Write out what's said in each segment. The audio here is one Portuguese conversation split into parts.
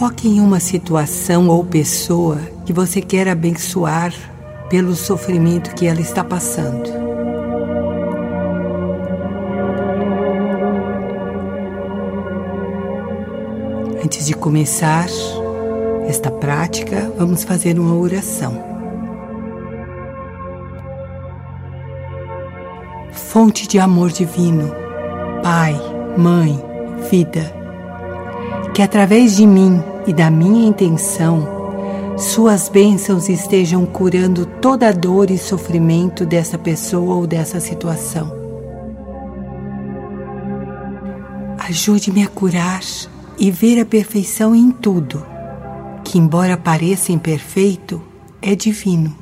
Foque em uma situação ou pessoa que você quer abençoar pelo sofrimento que ela está passando. Antes de começar esta prática, vamos fazer uma oração. Fonte de amor divino, Pai, Mãe, Vida, que através de mim e da minha intenção, suas bênçãos estejam curando toda dor e sofrimento dessa pessoa ou dessa situação. Ajude-me a curar e ver a perfeição em tudo, que, embora pareça imperfeito, é divino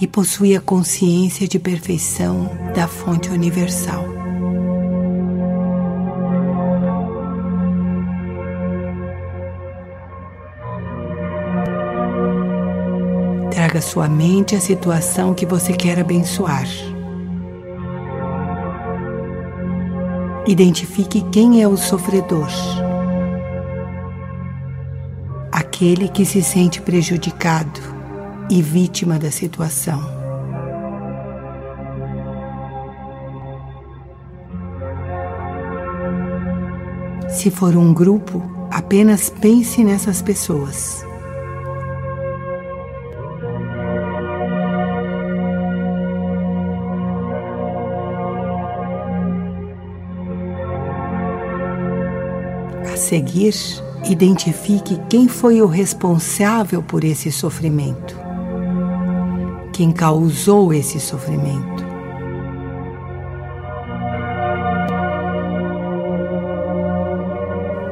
e possui a consciência de perfeição da fonte universal. Traga sua mente a situação que você quer abençoar. Identifique quem é o sofredor. Aquele que se sente prejudicado e vítima da situação. Se for um grupo, apenas pense nessas pessoas. Seguir, identifique quem foi o responsável por esse sofrimento, quem causou esse sofrimento.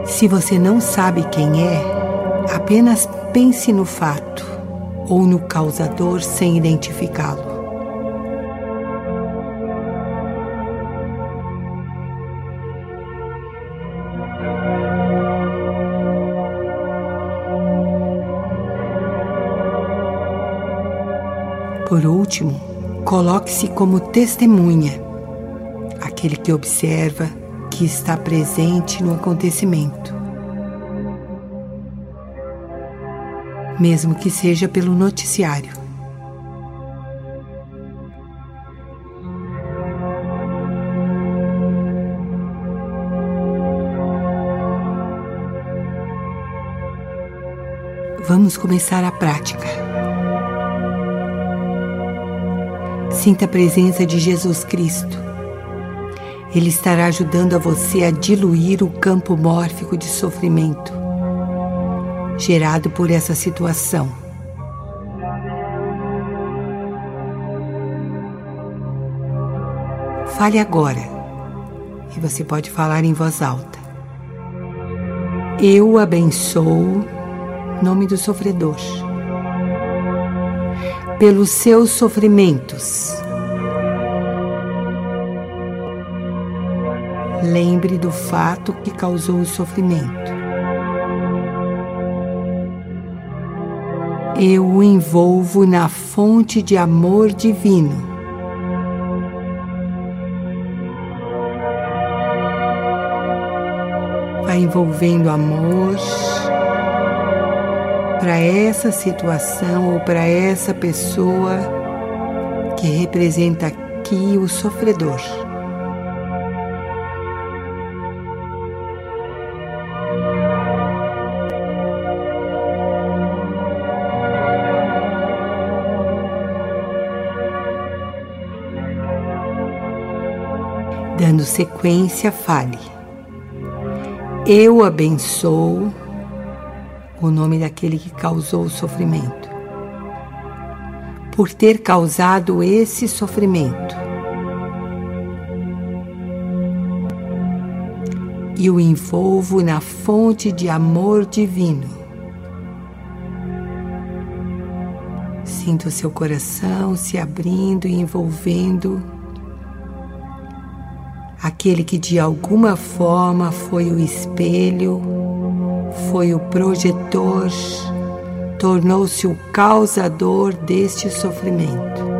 Se você não sabe quem é, apenas pense no fato ou no causador sem identificá-lo. Por último, coloque-se como testemunha, aquele que observa, que está presente no acontecimento. Mesmo que seja pelo noticiário. Vamos começar a prática. Sinta a presença de Jesus Cristo. Ele estará ajudando a você a diluir o campo mórfico de sofrimento gerado por essa situação. Fale agora, e você pode falar em voz alta. Eu abençoo, nome do sofredor pelos seus sofrimentos. Lembre do fato que causou o sofrimento. Eu o envolvo na fonte de amor divino. Vai envolvendo amor para essa situação ou para essa pessoa que representa aqui o sofredor. Dando sequência, fale. Eu abençoo o nome daquele que causou o sofrimento. Por ter causado esse sofrimento. E o envolvo na fonte de amor divino. Sinta o seu coração se abrindo e envolvendo aquele que de alguma forma foi o espelho foi o projetor, tornou-se o causador deste sofrimento.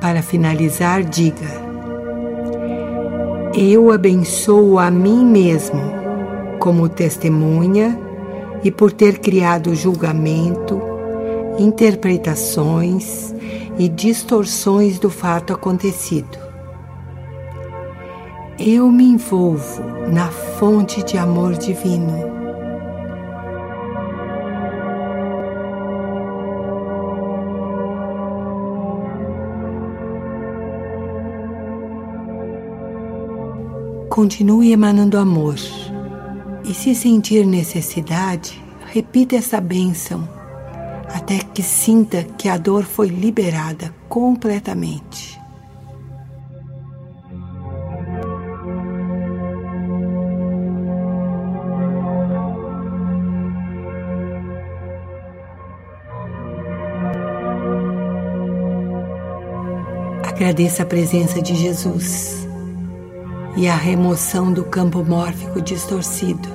Para finalizar, diga: Eu abençoo a mim mesmo como testemunha e por ter criado julgamento, interpretações e distorções do fato acontecido. Eu me envolvo na fonte de amor divino. Continue emanando amor e, se sentir necessidade, repita essa bênção até que sinta que a dor foi liberada completamente. Agradeça a presença de Jesus e a remoção do campo mórfico distorcido.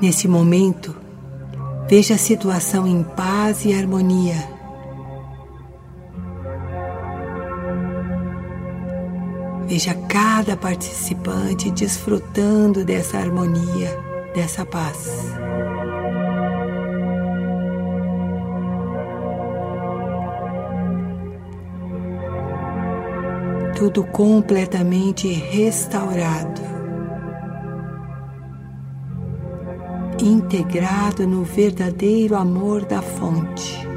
Nesse momento, veja a situação em paz e harmonia. Veja cada participante desfrutando dessa harmonia, dessa paz. Tudo completamente restaurado, integrado no verdadeiro amor da fonte.